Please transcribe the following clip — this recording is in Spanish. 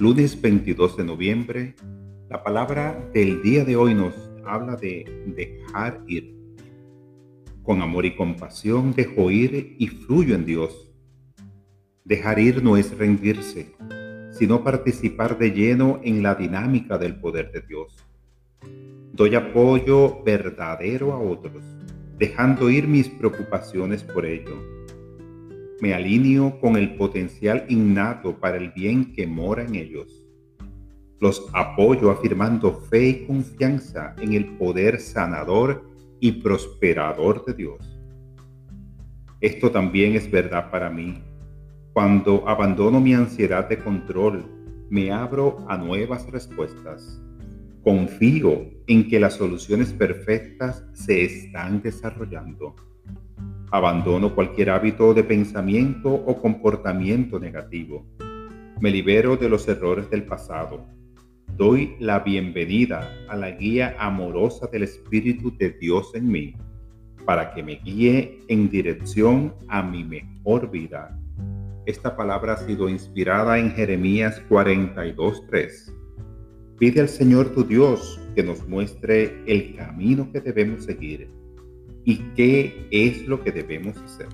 Lunes 22 de noviembre, la palabra del día de hoy nos habla de dejar ir. Con amor y compasión dejo ir y fluyo en Dios. Dejar ir no es rendirse, sino participar de lleno en la dinámica del poder de Dios. Doy apoyo verdadero a otros, dejando ir mis preocupaciones por ello me alineo con el potencial innato para el bien que mora en ellos. Los apoyo afirmando fe y confianza en el poder sanador y prosperador de Dios. Esto también es verdad para mí. Cuando abandono mi ansiedad de control, me abro a nuevas respuestas. Confío en que las soluciones perfectas se están desarrollando Abandono cualquier hábito de pensamiento o comportamiento negativo. Me libero de los errores del pasado. Doy la bienvenida a la guía amorosa del Espíritu de Dios en mí para que me guíe en dirección a mi mejor vida. Esta palabra ha sido inspirada en Jeremías 42.3. Pide al Señor tu Dios que nos muestre el camino que debemos seguir y qué es lo que debemos hacer.